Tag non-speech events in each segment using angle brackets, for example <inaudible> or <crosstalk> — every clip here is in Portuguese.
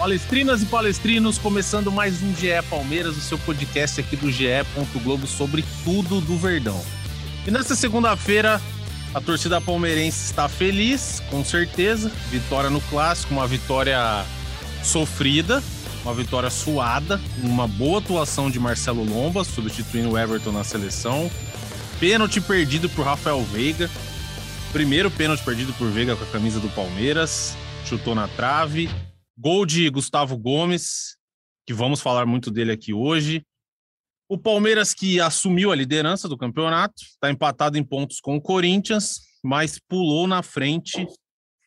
Palestrinas e palestrinos, começando mais um GE Palmeiras, o seu podcast aqui do GE. Globo sobre tudo do Verdão. E nesta segunda-feira, a torcida palmeirense está feliz, com certeza. Vitória no clássico, uma vitória sofrida, uma vitória suada, uma boa atuação de Marcelo Lomba, substituindo o Everton na seleção. Pênalti perdido por Rafael Veiga. Primeiro pênalti perdido por Veiga com a camisa do Palmeiras. Chutou na trave. Gol de Gustavo Gomes, que vamos falar muito dele aqui hoje. O Palmeiras que assumiu a liderança do campeonato, está empatado em pontos com o Corinthians, mas pulou na frente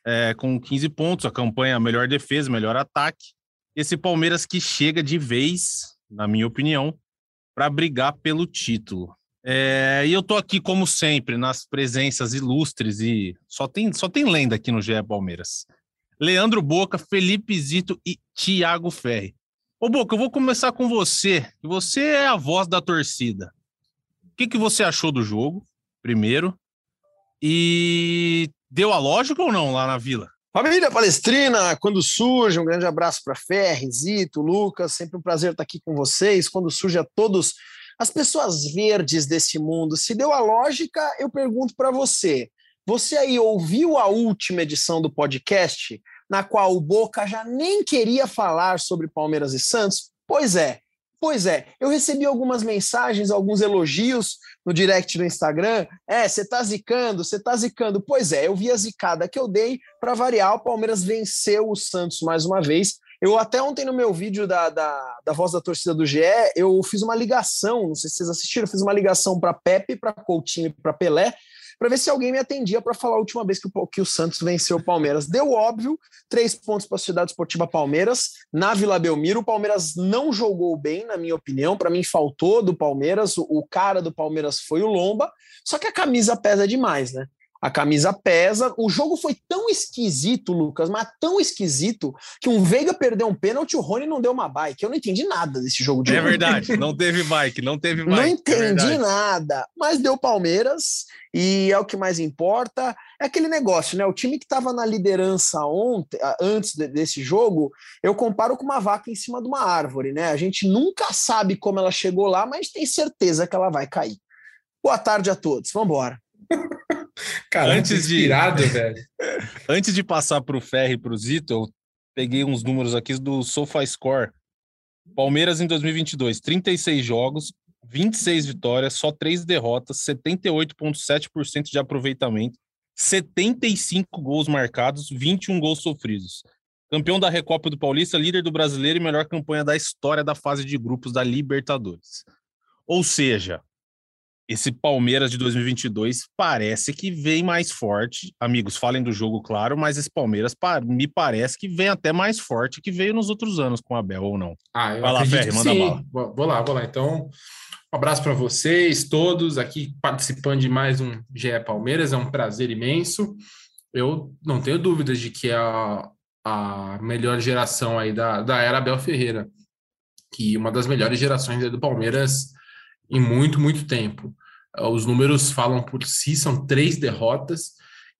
é, com 15 pontos. A campanha melhor defesa, melhor ataque. Esse Palmeiras que chega de vez, na minha opinião, para brigar pelo título. É, e eu tô aqui, como sempre, nas presenças ilustres e só tem, só tem lenda aqui no GE Palmeiras. Leandro Boca, Felipe Zito e Thiago Ferri. Ô Boca, eu vou começar com você. Você é a voz da torcida. O que, que você achou do jogo, primeiro? E deu a lógica ou não lá na Vila? Família Palestrina, quando surge, um grande abraço para Ferri, Zito, Lucas, sempre um prazer estar aqui com vocês. Quando surge a todos as pessoas verdes desse mundo, se deu a lógica, eu pergunto para você. Você aí ouviu a última edição do podcast, na qual o Boca já nem queria falar sobre Palmeiras e Santos? Pois é, Pois é, eu recebi algumas mensagens, alguns elogios no direct do Instagram. É, você tá zicando, você tá zicando. Pois é, eu vi a zicada que eu dei para variar. O Palmeiras venceu o Santos mais uma vez. Eu até ontem no meu vídeo da, da, da voz da torcida do GE, eu fiz uma ligação, não sei se vocês assistiram, eu fiz uma ligação para Pepe, para Coutinho e para Pelé, para ver se alguém me atendia para falar a última vez que o, que o Santos venceu o Palmeiras. Deu óbvio, três pontos para a Sociedade Esportiva Palmeiras, na Vila Belmiro. O Palmeiras não jogou bem, na minha opinião. Para mim, faltou do Palmeiras. O, o cara do Palmeiras foi o Lomba, só que a camisa pesa demais, né? A camisa pesa. O jogo foi tão esquisito, Lucas, mas tão esquisito que um Veiga perdeu um pênalti, o Rony não deu uma bike. Eu não entendi nada desse jogo de É hoje. verdade, não teve bike, não teve bike. Não é entendi verdade. nada, mas deu Palmeiras e é o que mais importa. É aquele negócio, né? O time que estava na liderança ontem, antes de- desse jogo, eu comparo com uma vaca em cima de uma árvore, né? A gente nunca sabe como ela chegou lá, mas tem certeza que ela vai cair. Boa tarde a todos. Vamos embora. <laughs> Cara, Antes de- inspirado, velho. <laughs> Antes de passar para o Ferri e para o Zito, eu peguei uns números aqui do SofaScore. Palmeiras em 2022, 36 jogos, 26 vitórias, só 3 derrotas, 78,7% de aproveitamento, 75 gols marcados, 21 gols sofridos. Campeão da Recopa do Paulista, líder do brasileiro e melhor campanha da história da fase de grupos da Libertadores. Ou seja, esse Palmeiras de 2022 parece que vem mais forte. Amigos, falem do jogo, claro, mas esse Palmeiras pa- me parece que vem até mais forte que veio nos outros anos com o Abel, ou não? Ah, eu Vai lá, que manda sim. bala. Vou, lá, vou lá. Então, um abraço para vocês todos aqui participando de mais um GE Palmeiras. É um prazer imenso. Eu não tenho dúvidas de que é a, a melhor geração aí da, da era Abel Ferreira, que uma das melhores gerações do Palmeiras em muito, muito tempo. Uh, Os números falam por si, são três derrotas,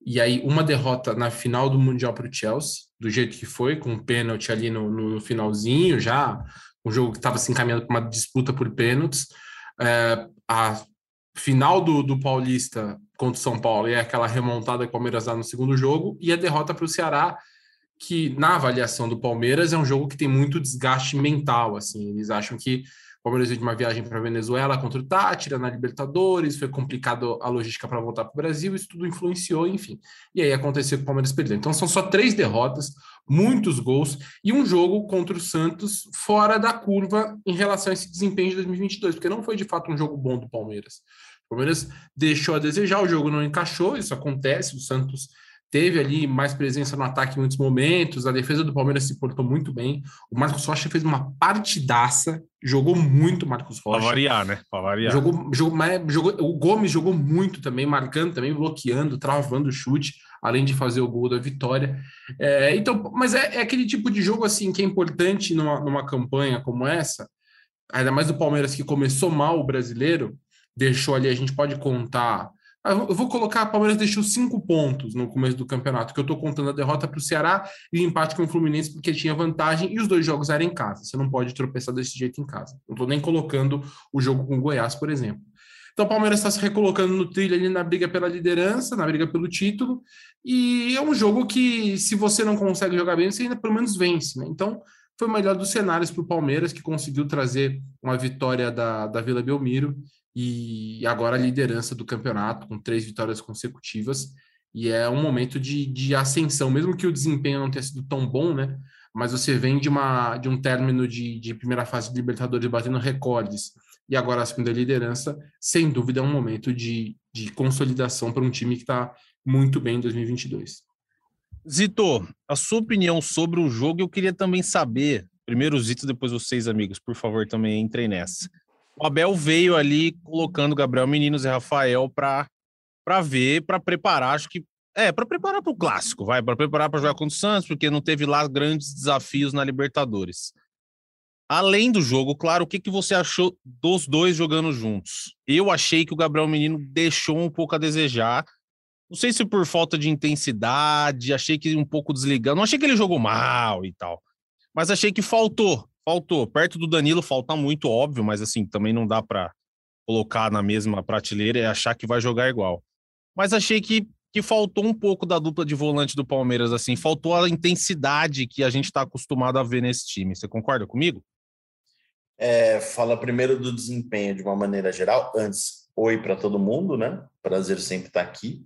e aí uma derrota na final do Mundial para o Chelsea, do jeito que foi, com um pênalti ali no, no finalzinho, já um jogo que estava se encaminhando para uma disputa por pênaltis. É, a final do, do Paulista contra o São Paulo e é aquela remontada que o Palmeiras dá no segundo jogo, e a derrota para o Ceará, que na avaliação do Palmeiras é um jogo que tem muito desgaste mental, assim, eles acham que Palmeiras veio de uma viagem para Venezuela contra o Tátira na Libertadores, foi complicado a logística para voltar para o Brasil, isso tudo influenciou, enfim. E aí aconteceu que o Palmeiras perdeu. Então são só três derrotas, muitos gols e um jogo contra o Santos fora da curva em relação a esse desempenho de 2022, porque não foi de fato um jogo bom do Palmeiras. O Palmeiras deixou a desejar, o jogo não encaixou, isso acontece, o Santos teve ali mais presença no ataque em muitos momentos, a defesa do Palmeiras se portou muito bem. O Marcos Rocha fez uma partidaça, jogou muito Marcos Rocha. Pra variar, né? Pra variar. Jogou, jogou, jogou, o Gomes jogou muito também, marcando também, bloqueando, travando o chute, além de fazer o gol da vitória. É, então, mas é, é, aquele tipo de jogo assim que é importante numa, numa campanha como essa, ainda mais do Palmeiras que começou mal o brasileiro, deixou ali, a gente pode contar eu vou colocar, o Palmeiras deixou cinco pontos no começo do campeonato, que eu estou contando a derrota para o Ceará e o empate com o Fluminense, porque tinha vantagem e os dois jogos eram em casa. Você não pode tropeçar desse jeito em casa. Não estou nem colocando o jogo com o Goiás, por exemplo. Então o Palmeiras está se recolocando no trilho ali na briga pela liderança, na briga pelo título, e é um jogo que, se você não consegue jogar bem, você ainda pelo menos vence. Né? Então, foi o melhor dos cenários para o Palmeiras, que conseguiu trazer uma vitória da, da Vila Belmiro e agora a liderança do campeonato com três vitórias consecutivas. E é um momento de, de ascensão, mesmo que o desempenho não tenha sido tão bom, né? Mas você vem de, uma, de um término de, de primeira fase de Libertadores batendo recordes e agora assumindo a liderança, sem dúvida é um momento de, de consolidação para um time que está muito bem em 2022. Zito, a sua opinião sobre o jogo, eu queria também saber. Primeiro Zito, depois vocês, amigos, por favor, também entrem nessa o Abel veio ali colocando Gabriel Meninos e Rafael para para ver, para preparar, acho que é, para preparar para o clássico, vai, para preparar para jogar contra o Santos, porque não teve lá grandes desafios na Libertadores. Além do jogo, claro, o que, que você achou dos dois jogando juntos? Eu achei que o Gabriel Menino deixou um pouco a desejar. Não sei se por falta de intensidade, achei que um pouco desligando. Não achei que ele jogou mal e tal, mas achei que faltou faltou. Perto do Danilo falta muito, óbvio, mas assim, também não dá para colocar na mesma prateleira e achar que vai jogar igual. Mas achei que, que faltou um pouco da dupla de volante do Palmeiras, assim, faltou a intensidade que a gente está acostumado a ver nesse time. Você concorda comigo? É, fala primeiro do desempenho de uma maneira geral. Antes, oi para todo mundo, né? Prazer sempre estar aqui.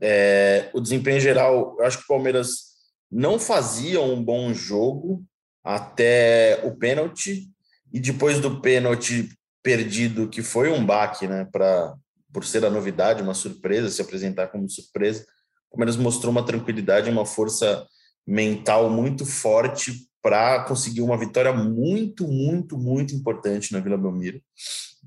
É, o desempenho geral, eu acho que o Palmeiras não fazia um bom jogo, até o pênalti e depois do pênalti perdido, que foi um baque, né, para por ser a novidade, uma surpresa, se apresentar como surpresa, o Palmeiras mostrou uma tranquilidade, uma força mental muito forte para conseguir uma vitória muito, muito, muito importante na Vila Belmiro.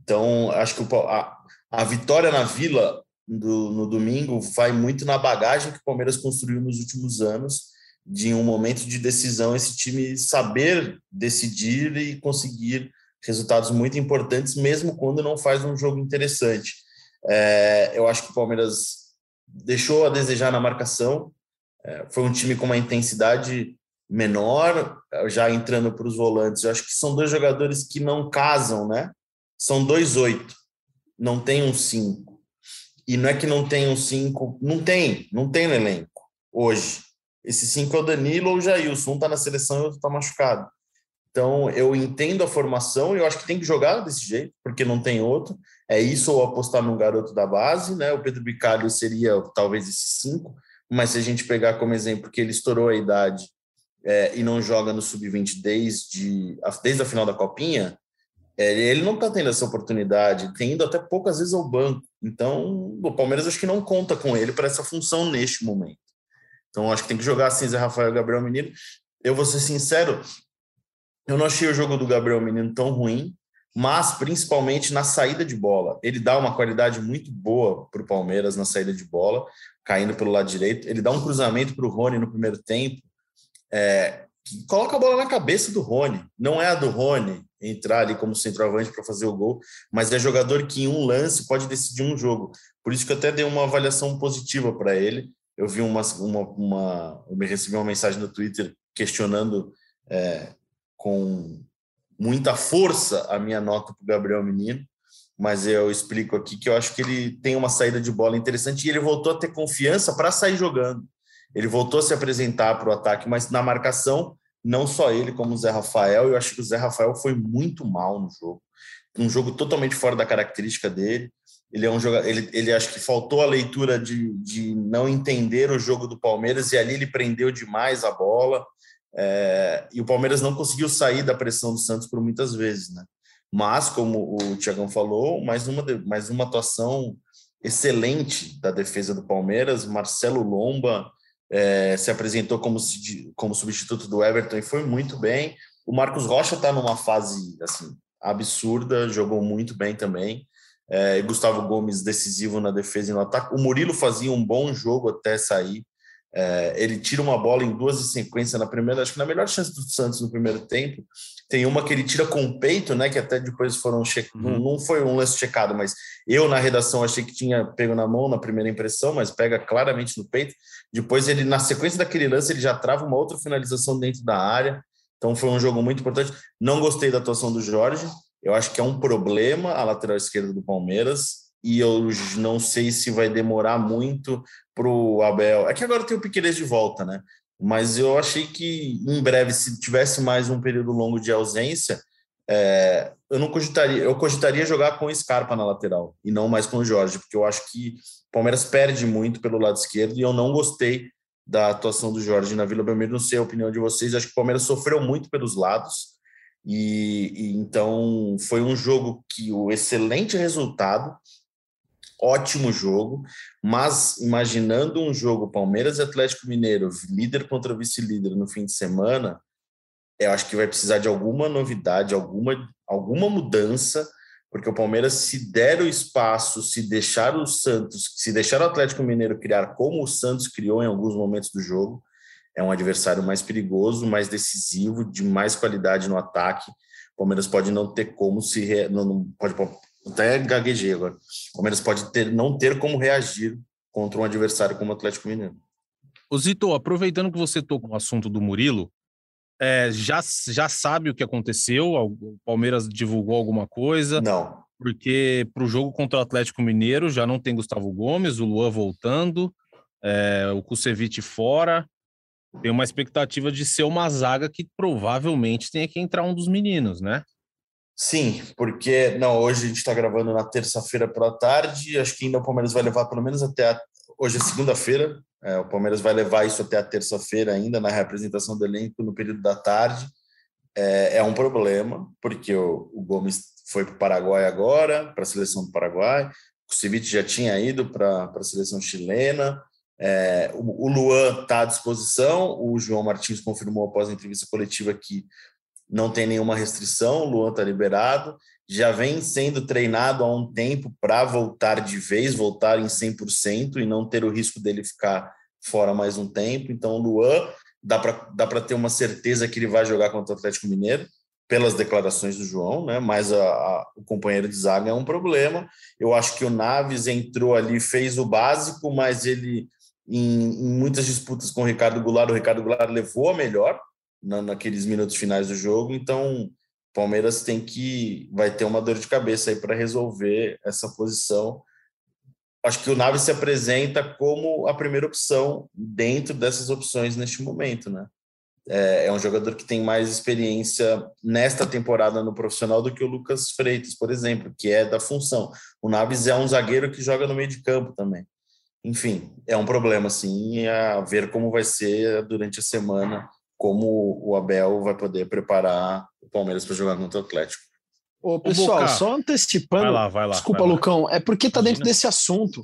Então, acho que a, a vitória na Vila do, no domingo vai muito na bagagem que o Palmeiras construiu nos últimos anos de um momento de decisão esse time saber decidir e conseguir resultados muito importantes, mesmo quando não faz um jogo interessante. É, eu acho que o Palmeiras deixou a desejar na marcação, é, foi um time com uma intensidade menor, já entrando para os volantes. Eu acho que são dois jogadores que não casam, né? São dois oito, não tem um cinco. E não é que não tem um cinco, não tem, não tem no elenco hoje. Esse cinco é o Danilo ou o Jailson. Um está na seleção e o outro está machucado. Então, eu entendo a formação e eu acho que tem que jogar desse jeito, porque não tem outro. É isso ou apostar num garoto da base, né? O Pedro Bicalho seria talvez esse cinco, mas se a gente pegar como exemplo que ele estourou a idade é, e não joga no sub-20 desde, desde a final da Copinha, é, ele não está tendo essa oportunidade, tem ido até poucas vezes ao banco. Então, o Palmeiras acho que não conta com ele para essa função neste momento. Então acho que tem que jogar assim, Zé Rafael Gabriel Menino. Eu vou ser sincero, eu não achei o jogo do Gabriel Menino tão ruim, mas principalmente na saída de bola. Ele dá uma qualidade muito boa para o Palmeiras na saída de bola, caindo pelo lado direito. Ele dá um cruzamento para o Rony no primeiro tempo, é, que coloca a bola na cabeça do Rony. Não é a do Rony entrar ali como centroavante para fazer o gol, mas é jogador que em um lance pode decidir um jogo. Por isso que eu até dei uma avaliação positiva para ele eu vi uma, uma, uma eu recebi uma mensagem no Twitter questionando é, com muita força a minha nota para o Gabriel Menino, mas eu explico aqui que eu acho que ele tem uma saída de bola interessante e ele voltou a ter confiança para sair jogando. Ele voltou a se apresentar para o ataque, mas na marcação, não só ele, como o Zé Rafael. Eu acho que o Zé Rafael foi muito mal no jogo. Um jogo totalmente fora da característica dele. Ele é um jogador, ele, ele acho que faltou a leitura de, de não entender o jogo do Palmeiras e ali ele prendeu demais a bola. É, e o Palmeiras não conseguiu sair da pressão do Santos por muitas vezes, né? Mas, como o Tiagão falou, mais uma, mais uma atuação excelente da defesa do Palmeiras. Marcelo Lomba é, se apresentou como, como substituto do Everton e foi muito bem. O Marcos Rocha está numa fase assim absurda, jogou muito bem também. É, Gustavo Gomes decisivo na defesa e no ataque. O Murilo fazia um bom jogo até sair. É, ele tira uma bola em duas em sequência na primeira, acho que na melhor chance do Santos no primeiro tempo. Tem uma que ele tira com o peito, né? Que até depois foram che... Uhum. não foi um lance checado, mas eu na redação achei que tinha pego na mão na primeira impressão, mas pega claramente no peito. Depois ele, na sequência daquele lance, ele já trava uma outra finalização dentro da área. Então foi um jogo muito importante. Não gostei da atuação do Jorge. Eu acho que é um problema a lateral esquerda do Palmeiras e eu não sei se vai demorar muito para o Abel. É que agora tem o Piqueires de volta, né? Mas eu achei que em breve, se tivesse mais um período longo de ausência, é, eu não cogitaria, eu cogitaria jogar com o Scarpa na lateral e não mais com o Jorge, porque eu acho que o Palmeiras perde muito pelo lado esquerdo e eu não gostei da atuação do Jorge na Vila Belmiro. Não sei a opinião de vocês, acho que o Palmeiras sofreu muito pelos lados. E, e, então foi um jogo que o excelente resultado ótimo jogo, mas imaginando um jogo Palmeiras e Atlético Mineiro, líder contra vice-líder no fim de semana, eu acho que vai precisar de alguma novidade, alguma, alguma mudança, porque o Palmeiras, se der o espaço, se deixar o Santos, se deixar o Atlético Mineiro criar como o Santos criou em alguns momentos do jogo, é um adversário mais perigoso, mais decisivo, de mais qualidade no ataque. O Palmeiras pode não ter como se re... não, não, pode até gaguejei agora. O Palmeiras pode ter, não ter como reagir contra um adversário como o Atlético Mineiro. Ô Zito, aproveitando que você tocou no assunto do Murilo, é, já, já sabe o que aconteceu? O Palmeiras divulgou alguma coisa? Não. Porque para o jogo contra o Atlético Mineiro já não tem Gustavo Gomes, o Luan voltando, é, o Kusevich fora. Tem uma expectativa de ser uma zaga que provavelmente tenha que entrar um dos meninos, né? Sim, porque não, hoje a gente está gravando na terça-feira pela tarde. Acho que ainda o Palmeiras vai levar pelo menos até a, hoje é segunda-feira. É, o Palmeiras vai levar isso até a terça-feira ainda na representação do elenco no período da tarde. É, é um problema porque o, o Gomes foi para o Paraguai agora, para a seleção do Paraguai. O Ceviche já tinha ido para a seleção chilena. É, o, Luan está à disposição. O João Martins confirmou após a entrevista coletiva que não tem nenhuma restrição, o Luan está liberado, já vem sendo treinado há um tempo para voltar de vez, voltar em 100% e não ter o risco dele ficar fora mais um tempo. Então, o Luan dá para ter uma certeza que ele vai jogar contra o Atlético Mineiro, pelas declarações do João, né? mas a, a, o companheiro de zaga é um problema. Eu acho que o Naves entrou ali, fez o básico, mas ele, em, em muitas disputas com o Ricardo Goulart, o Ricardo Goulart levou a melhor, na, naqueles minutos finais do jogo. Então, Palmeiras tem que vai ter uma dor de cabeça aí para resolver essa posição. Acho que o Naves se apresenta como a primeira opção dentro dessas opções neste momento, né? É, é um jogador que tem mais experiência nesta temporada no profissional do que o Lucas Freitas, por exemplo, que é da função. O Naves é um zagueiro que joga no meio de campo também. Enfim, é um problema, assim, a ver como vai ser durante a semana como o Abel vai poder preparar o Palmeiras para jogar contra o Atlético. Ô, pessoal, só antecipando. Vai lá, vai lá, desculpa, vai lá. Lucão, é porque está dentro desse assunto.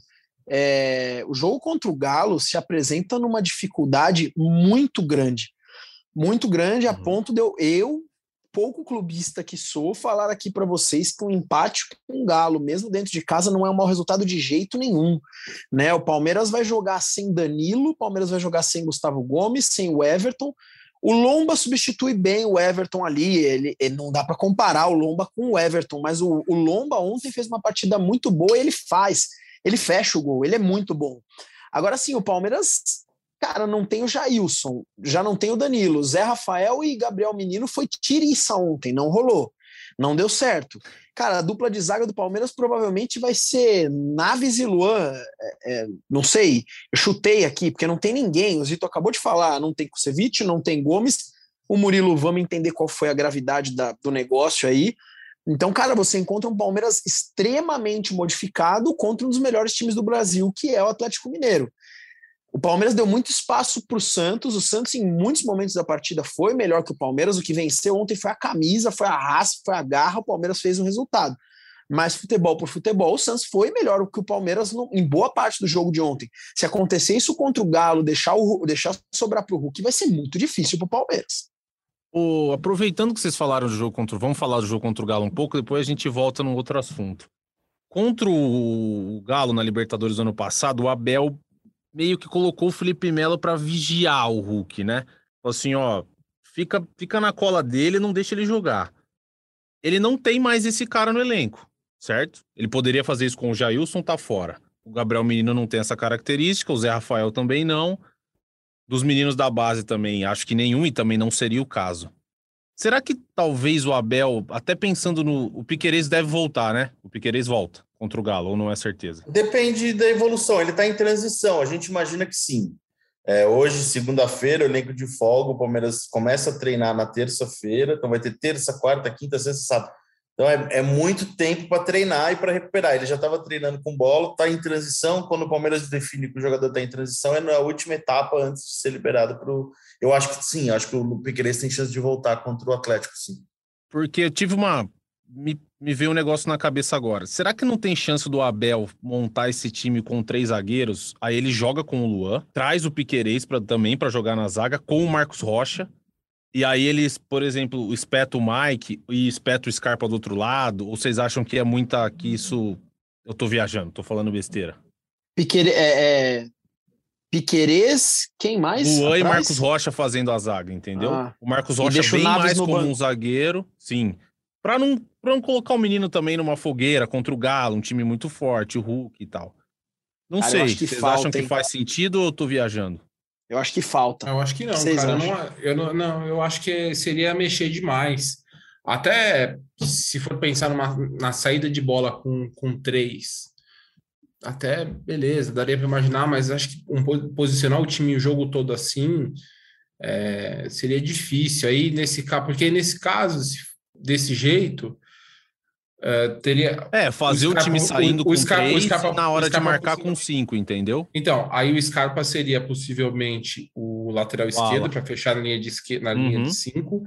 É, o jogo contra o Galo se apresenta numa dificuldade muito grande. Muito grande, a uhum. ponto de eu, eu, pouco clubista que sou, falar aqui para vocês que um empate com o Galo, mesmo dentro de casa, não é um mau resultado de jeito nenhum. Né? O Palmeiras vai jogar sem Danilo, o Palmeiras vai jogar sem Gustavo Gomes, sem o Everton. O Lomba substitui bem o Everton ali, ele, ele não dá para comparar o Lomba com o Everton, mas o, o Lomba ontem fez uma partida muito boa ele faz, ele fecha o gol, ele é muito bom. Agora sim, o Palmeiras, cara, não tem o Jailson, já não tem o Danilo, Zé Rafael e Gabriel Menino foi tiriça ontem, não rolou, não deu certo. Cara, a dupla de zaga do Palmeiras provavelmente vai ser Naves e Luan. É, é, não sei, eu chutei aqui, porque não tem ninguém. O Zito acabou de falar: não tem Kusevich, não tem Gomes. O Murilo, vamos entender qual foi a gravidade da, do negócio aí. Então, cara, você encontra um Palmeiras extremamente modificado contra um dos melhores times do Brasil, que é o Atlético Mineiro. O Palmeiras deu muito espaço para o Santos. O Santos, em muitos momentos da partida, foi melhor que o Palmeiras. O que venceu ontem foi a camisa, foi a raça, foi a garra. O Palmeiras fez o resultado. Mas futebol por futebol, o Santos foi melhor que o Palmeiras no, em boa parte do jogo de ontem. Se acontecer isso contra o Galo, deixar, o, deixar sobrar para o Hulk, vai ser muito difícil para o Palmeiras. O, aproveitando que vocês falaram do jogo contra. Vamos falar do jogo contra o Galo um pouco, depois a gente volta num outro assunto. Contra o Galo na Libertadores do ano passado, o Abel meio que colocou o Felipe Melo para vigiar o Hulk, né? Falou assim, ó, fica, fica na cola dele, não deixa ele jogar. Ele não tem mais esse cara no elenco, certo? Ele poderia fazer isso com o Jailson, tá fora. O Gabriel Menino não tem essa característica, o Zé Rafael também não. Dos meninos da base também, acho que nenhum e também não seria o caso. Será que talvez o Abel, até pensando no. O Piquerez deve voltar, né? O Piquerez volta contra o Galo, ou não é certeza? Depende da evolução. Ele está em transição. A gente imagina que sim. É, hoje, segunda-feira, o elenco de folga, o Palmeiras começa a treinar na terça-feira, então vai ter terça, quarta, quinta, sexta, sábado. Então é, é muito tempo para treinar e para recuperar. Ele já estava treinando com bola, está em transição. Quando o Palmeiras define que o jogador está em transição, é na última etapa antes de ser liberado para o. Eu acho que sim, acho que o Piqueires tem chance de voltar contra o Atlético, sim. Porque eu tive uma. Me, me veio um negócio na cabeça agora. Será que não tem chance do Abel montar esse time com três zagueiros? Aí ele joga com o Luan, traz o Piquerez pra, também para jogar na zaga, com o Marcos Rocha. E aí eles, por exemplo, espeta o Mike e espeta o Scarpa do outro lado? Ou vocês acham que é muita. que isso. Eu tô viajando, tô falando besteira. Piquere, é, é... Piquerez, quem mais? Luan atrás? e Marcos Rocha fazendo a zaga, entendeu? Ah. o Marcos Rocha bem mais como um zagueiro, sim. Pra não, pra não colocar o menino também numa fogueira contra o Galo, um time muito forte, o Hulk e tal. Não Cara, sei, vocês falta, acham que hein? faz sentido ou eu tô viajando? Eu acho que falta. Eu acho que não, Vocês cara. Eu não, eu não, não, eu acho que seria mexer demais. Até se for pensar numa, na saída de bola com, com três, até beleza, daria para imaginar, mas acho que um, po- posicionar o time o jogo todo assim é, seria difícil. Aí nesse caso, porque nesse caso, se- desse jeito, é, teria. É, fazer o, Scarpa- time o- saindo o com Scarpa- o três Scarpa- e na o hora de Scarpa marcar com cinco, entendeu? Então, aí o Scarpa seria possivelmente o lateral O esquerdo para fechar na linha de esquerda, na linha Uhum. de cinco.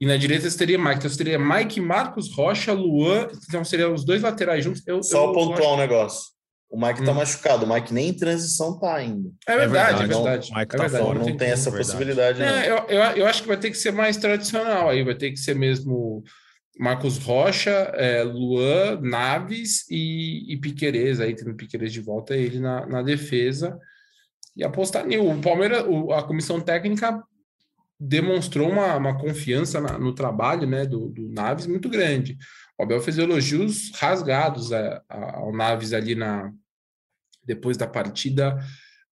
E na direita você teria Mike. Então você teria Mike, Marcos Rocha, Luan. Então seriam os dois laterais juntos. Eu, Só eu pontuar acho- um negócio. O Mike tá Hum. machucado. O Mike nem em transição tá ainda. É verdade, é verdade, não, o Mike é tá verdade, fora, não tem essa verdade. possibilidade, não. É, eu, eu, eu acho que vai ter que ser mais tradicional aí, vai ter que ser mesmo Marcos Rocha, é, Luan, Naves e, e Piquerez, aí tendo Piquerez de volta, ele na, na defesa e apostar nisso. O Palmeiras, o- a comissão técnica demonstrou uma, uma confiança na- no trabalho né, do, do Naves muito grande. O Abel fez elogios rasgados a- a- ao Naves ali na depois da partida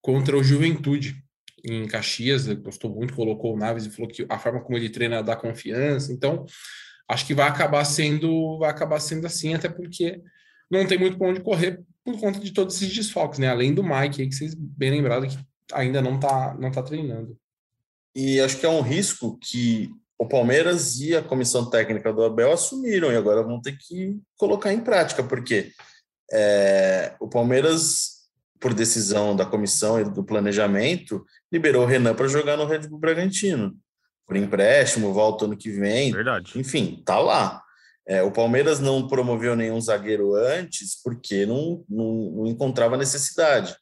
contra o Juventude em Caxias, ele gostou muito, colocou o Naves e falou que a forma como ele treina dá confiança. Então, acho que vai acabar sendo, vai acabar sendo assim, até porque não tem muito para onde correr por conta de todos esses desfalques, né? Além do Mike que vocês bem lembraram que ainda não tá não tá treinando. E acho que é um risco que o Palmeiras e a comissão técnica do Abel assumiram e agora vão ter que colocar em prática, porque é, o Palmeiras, por decisão da comissão e do planejamento, liberou o Renan para jogar no Red Bull Bragantino, por empréstimo, volta ano que vem. Verdade. Enfim, tá lá. É, o Palmeiras não promoveu nenhum zagueiro antes porque não, não, não encontrava necessidade.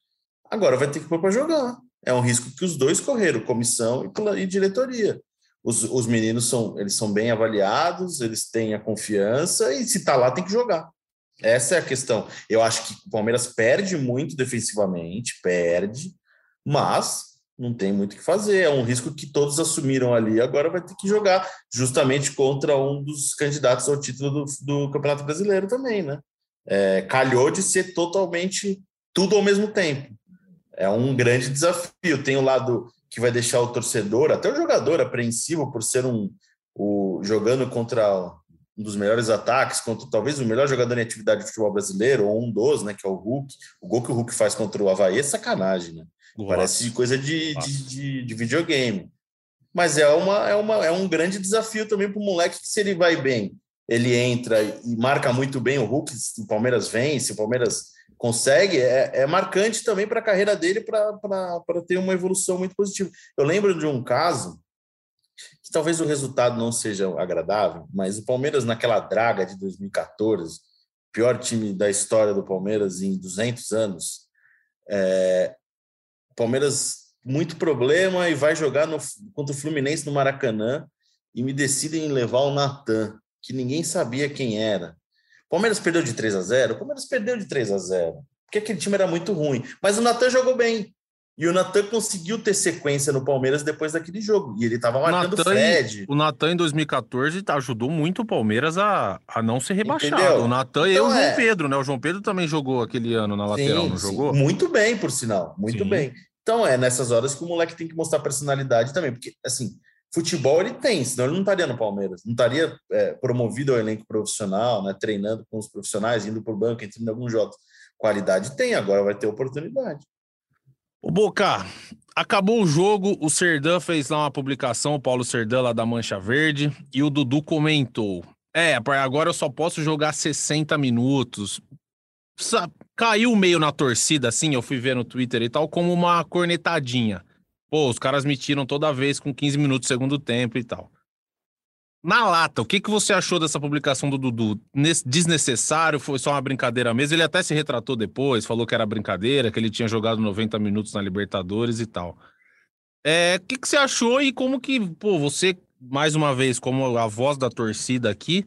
Agora vai ter que pôr para jogar. É um risco que os dois correram, comissão e, e diretoria. Os, os meninos são, eles são bem avaliados, eles têm a confiança e se tá lá tem que jogar. Essa é a questão. Eu acho que o Palmeiras perde muito defensivamente, perde, mas não tem muito o que fazer. É um risco que todos assumiram ali. Agora vai ter que jogar justamente contra um dos candidatos ao título do, do Campeonato Brasileiro também, né? É, calhou de ser totalmente tudo ao mesmo tempo. É um grande desafio. Tem o lado que vai deixar o torcedor, até o jogador, apreensivo por ser um o, jogando contra um dos melhores ataques, contra talvez o melhor jogador em atividade de futebol brasileiro, ou um dos, né? Que é o Hulk. O gol que o Hulk faz contra o Havaí é sacanagem, né? Parece coisa de, de, de, de videogame. Mas é, uma, é, uma, é um grande desafio também para o moleque que, se ele vai bem, ele entra e marca muito bem o Hulk, se o Palmeiras vence, o Palmeiras consegue, é, é marcante também para a carreira dele para ter uma evolução muito positiva. Eu lembro de um caso que talvez o resultado não seja agradável, mas o Palmeiras, naquela draga de 2014, pior time da história do Palmeiras em 200 anos. É, Palmeiras muito problema e vai jogar no, contra o Fluminense no Maracanã e me decidem em levar o Natan, que ninguém sabia quem era. Palmeiras perdeu de 3 a 0? O Palmeiras perdeu de 3 a 0. Porque aquele time era muito ruim, mas o Natan jogou bem. E o Natan conseguiu ter sequência no Palmeiras depois daquele jogo. E ele estava marcando o Fred. O Natan, em 2014, ajudou muito o Palmeiras a, a não ser rebaixado. Entendeu? O Natan então, e o João é... Pedro, né? O João Pedro também jogou aquele ano na lateral, sim, não jogou? Sim. Muito bem, por sinal. Muito sim. bem. Então é nessas horas que o moleque tem que mostrar personalidade também. Porque, assim, futebol ele tem, senão ele não estaria no Palmeiras. Não estaria é, promovido ao elenco profissional, né? Treinando com os profissionais, indo por banco, entrando em alguns jogos. Qualidade tem, agora vai ter oportunidade. O Boca, acabou o jogo, o Serdan fez lá uma publicação, o Paulo Serdan lá da Mancha Verde, e o Dudu comentou: É, agora eu só posso jogar 60 minutos. Caiu meio na torcida, assim, eu fui ver no Twitter e tal, como uma cornetadinha. Pô, os caras me tiram toda vez com 15 minutos do segundo tempo e tal. Na lata, o que, que você achou dessa publicação do Dudu? Desnecessário? Foi só uma brincadeira mesmo? Ele até se retratou depois, falou que era brincadeira, que ele tinha jogado 90 minutos na Libertadores e tal. É, o que, que você achou e como que, pô, você, mais uma vez, como a voz da torcida aqui,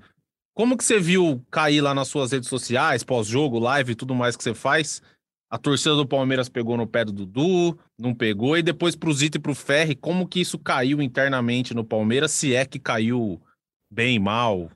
como que você viu cair lá nas suas redes sociais, pós-jogo, live e tudo mais que você faz? A torcida do Palmeiras pegou no pé do Dudu, não pegou, e depois pro Zito e pro Ferri, como que isso caiu internamente no Palmeiras, se é que caiu bem, mal,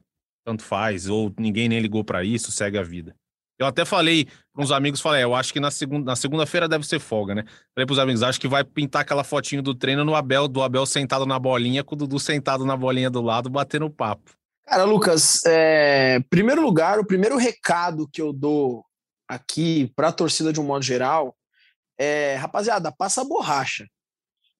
tanto faz, ou ninguém nem ligou para isso, segue a vida. Eu até falei para uns amigos, falei, é, eu acho que na segunda na segunda-feira deve ser folga, né? Falei pros amigos, acho que vai pintar aquela fotinho do treino no Abel, do Abel sentado na bolinha, com o Dudu sentado na bolinha do lado, batendo papo. Cara, Lucas, é, primeiro lugar, o primeiro recado que eu dou aqui para a torcida de um modo geral é, rapaziada, passa a borracha.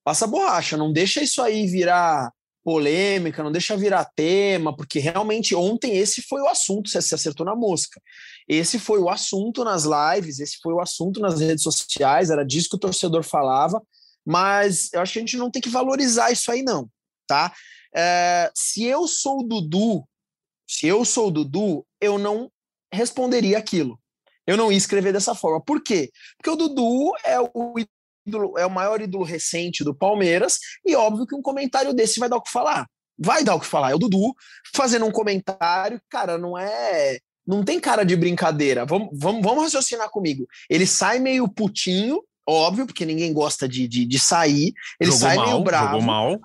Passa a borracha, não deixa isso aí virar polêmica, não deixa virar tema, porque realmente ontem esse foi o assunto, você se acertou na mosca. Esse foi o assunto nas lives, esse foi o assunto nas redes sociais, era disso que o torcedor falava, mas eu acho que a gente não tem que valorizar isso aí não, tá? É, se eu sou o Dudu, se eu sou o Dudu, eu não responderia aquilo eu não ia escrever dessa forma. Por quê? Porque o Dudu é o ídolo, é o maior ídolo recente do Palmeiras, e óbvio que um comentário desse vai dar o que falar. Vai dar o que falar. É o Dudu fazendo um comentário, cara, não é. Não tem cara de brincadeira. Vamos, vamos, vamos raciocinar comigo. Ele sai meio putinho, óbvio, porque ninguém gosta de, de, de sair. Ele jogou sai mal, meio bravo. Jogou mal.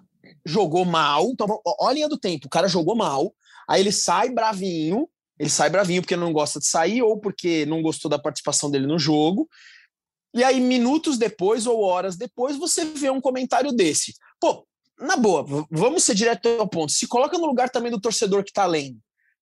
Jogou mal. Então, olha a linha do tempo. O cara jogou mal. Aí ele sai bravinho, ele sai bravinho porque não gosta de sair ou porque não gostou da participação dele no jogo. E aí, minutos depois ou horas depois, você vê um comentário desse. Pô, na boa, vamos ser direto ao ponto. Se coloca no lugar também do torcedor que tá lendo.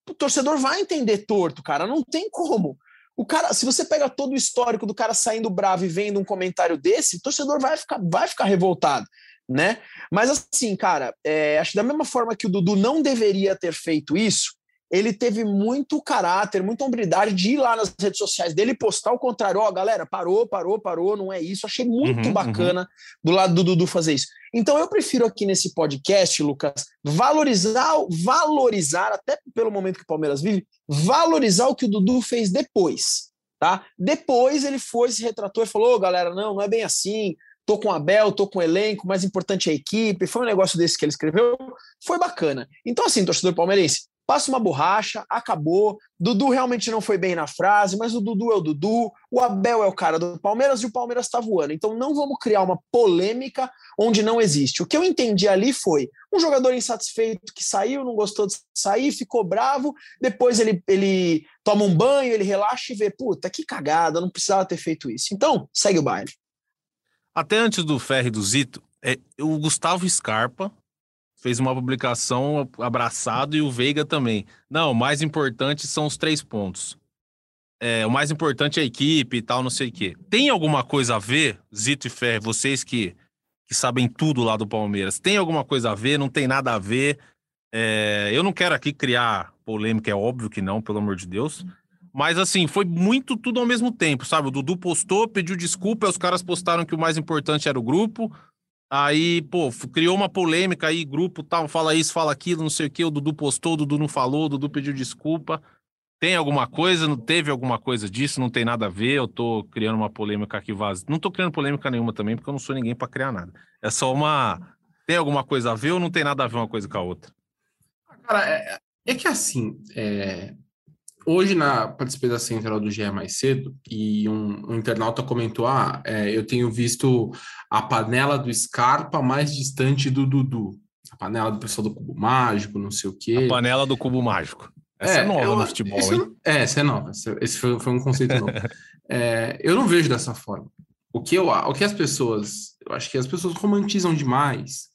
O torcedor vai entender torto, cara. Não tem como. O cara, se você pega todo o histórico do cara saindo bravo e vendo um comentário desse, o torcedor vai ficar, vai ficar revoltado, né? Mas assim, cara, é, acho que da mesma forma que o Dudu não deveria ter feito isso, ele teve muito caráter, muita hombridade de ir lá nas redes sociais dele e postar o contrário. Ó, oh, galera, parou, parou, parou, não é isso. Achei muito uhum, bacana uhum. do lado do Dudu fazer isso. Então eu prefiro aqui nesse podcast, Lucas, valorizar, valorizar, até pelo momento que o Palmeiras vive, valorizar o que o Dudu fez depois. Tá? Depois ele foi, se retratou e falou: oh, galera, não, não é bem assim. Tô com o Abel, tô com o elenco, mais importante é a equipe. Foi um negócio desse que ele escreveu, foi bacana. Então, assim, torcedor palmeirense, passa uma borracha, acabou. Dudu realmente não foi bem na frase, mas o Dudu é o Dudu, o Abel é o cara do Palmeiras e o Palmeiras está voando. Então não vamos criar uma polêmica onde não existe. O que eu entendi ali foi um jogador insatisfeito que saiu, não gostou de sair, ficou bravo, depois ele, ele toma um banho, ele relaxa e vê, puta, que cagada, não precisava ter feito isso. Então, segue o baile. Até antes do Ferre do Zito, é, o Gustavo Scarpa fez uma publicação abraçado e o Veiga também. Não, o mais importante são os três pontos. É, o mais importante é a equipe e tal, não sei o quê. Tem alguma coisa a ver, Zito e Ferre, vocês que, que sabem tudo lá do Palmeiras, tem alguma coisa a ver? Não tem nada a ver? É, eu não quero aqui criar polêmica, é óbvio que não, pelo amor de Deus. Mas assim, foi muito tudo ao mesmo tempo, sabe? O Dudu postou, pediu desculpa, os caras postaram que o mais importante era o grupo. Aí, pô, criou uma polêmica aí, grupo tal, fala isso, fala aquilo, não sei o quê. O Dudu postou, o Dudu não falou, o Dudu pediu desculpa. Tem alguma coisa? Não teve alguma coisa disso? Não tem nada a ver? Eu tô criando uma polêmica aqui vazia. Não tô criando polêmica nenhuma também, porque eu não sou ninguém para criar nada. É só uma. Tem alguma coisa a ver ou não tem nada a ver uma coisa com a outra? Cara, é, é que assim, é, hoje na participei da central do GE mais cedo e um, um internauta comentou: Ah, é, eu tenho visto a panela do Scarpa mais distante do Dudu. A panela do pessoal do Cubo Mágico, não sei o quê. A panela do cubo mágico. Essa é, nova eu- no futebol, esse hein? É, essa é nova. Esse, esse foi, foi um conceito novo. <laughs> É, eu não vejo dessa forma. O que, eu, o que as pessoas, eu acho que as pessoas romantizam demais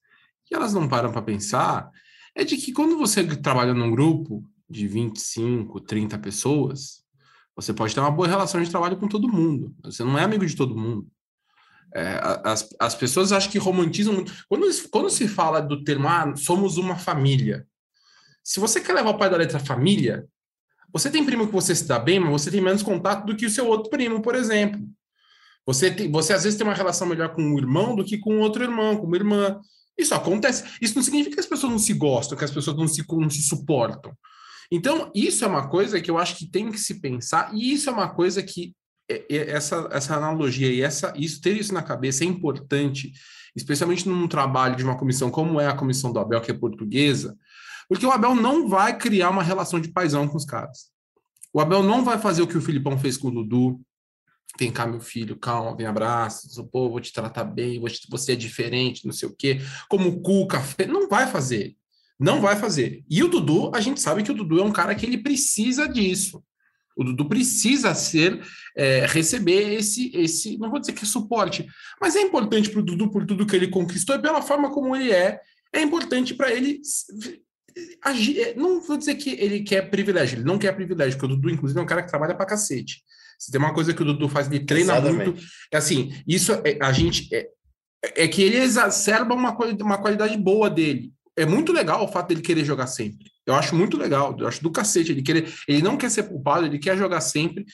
e elas não param para pensar é de que quando você trabalha num grupo de 25, 30 pessoas, você pode ter uma boa relação de trabalho com todo mundo. Você não é amigo de todo mundo. É, as, as pessoas acham que romantizam muito. Quando, quando se fala do termo, ah, somos uma família, se você quer levar o pai da letra família, você tem primo que você se dá bem, mas você tem menos contato do que o seu outro primo, por exemplo. Você, tem, você às vezes tem uma relação melhor com um irmão do que com outro irmão, com uma irmã. Isso acontece. Isso não significa que as pessoas não se gostam, que as pessoas não se, não se suportam. Então, isso é uma coisa que eu acho que tem que se pensar, e isso é uma coisa que é- é- essa, essa analogia e essa, isso ter isso na cabeça é importante, especialmente num trabalho de uma comissão como é a comissão do Abel, que é portuguesa, porque o Abel não vai criar uma relação de paisão com os caras. O Abel não vai fazer o que o Filipão fez com o Dudu. Vem cá, meu filho, calma, vem abraço, pô, vou te tratar bem, você é diferente, não sei o quê. Como o Cuca não vai fazer. Não vai fazer. E o Dudu, a gente sabe que o Dudu é um cara que ele precisa disso. O Dudu precisa ser, é, receber esse, esse, não vou dizer que é suporte, mas é importante para o Dudu por tudo que ele conquistou e pela forma como ele é. É importante para ele agir. é, Não vou dizer que ele quer privilégio, ele não quer privilégio, porque o Dudu, inclusive, é um cara que trabalha para cacete. Se tem uma coisa que o Dudu faz, ele treina Exatamente. muito. É assim, isso é, a gente. É, é que ele exacerba uma, uma qualidade boa dele. É muito legal o fato dele querer jogar sempre. Eu acho muito legal, eu acho do cacete. Ele, querer, ele não quer ser culpado, ele quer jogar sempre.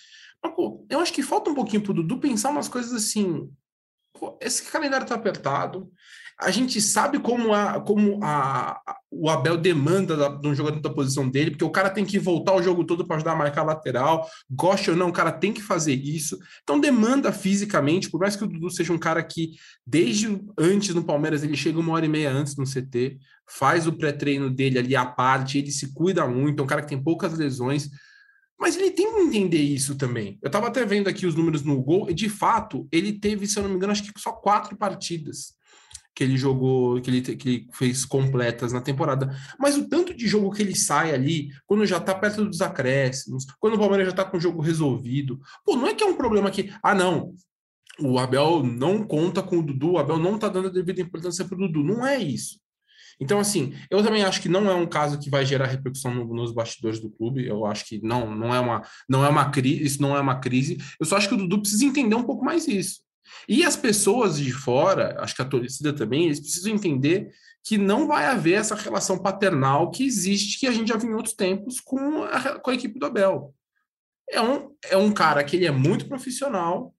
Mas, pô, eu acho que falta um pouquinho pro Dudu pensar umas coisas assim. Pô, esse calendário tá apertado. A gente sabe como, a, como a, o Abel demanda da, de um jogador da posição dele, porque o cara tem que voltar o jogo todo para ajudar a marcar a lateral. Goste ou não, o cara tem que fazer isso. Então demanda fisicamente, por mais que o Dudu seja um cara que, desde antes no Palmeiras, ele chega uma hora e meia antes no CT, faz o pré-treino dele ali à parte, ele se cuida muito, é um cara que tem poucas lesões. Mas ele tem que entender isso também. Eu estava até vendo aqui os números no gol, e de fato, ele teve, se eu não me engano, acho que só quatro partidas que ele jogou, que ele, que ele fez completas na temporada. Mas o tanto de jogo que ele sai ali, quando já tá perto dos acréscimos, quando o Palmeiras já tá com o jogo resolvido. Pô, não é que é um problema que, ah, não, o Abel não conta com o Dudu, o Abel não tá dando a devida importância pro Dudu. Não é isso. Então, assim, eu também acho que não é um caso que vai gerar repercussão no- nos bastidores do clube. Eu acho que não, não é uma, não é uma crise, isso não é uma crise. Eu só acho que o Dudu precisa entender um pouco mais isso. E as pessoas de fora, acho que a torcida também, eles precisam entender que não vai haver essa relação paternal que existe, que a gente já viu em outros tempos com a, com a equipe do Abel. É um, é um cara que ele é muito profissional,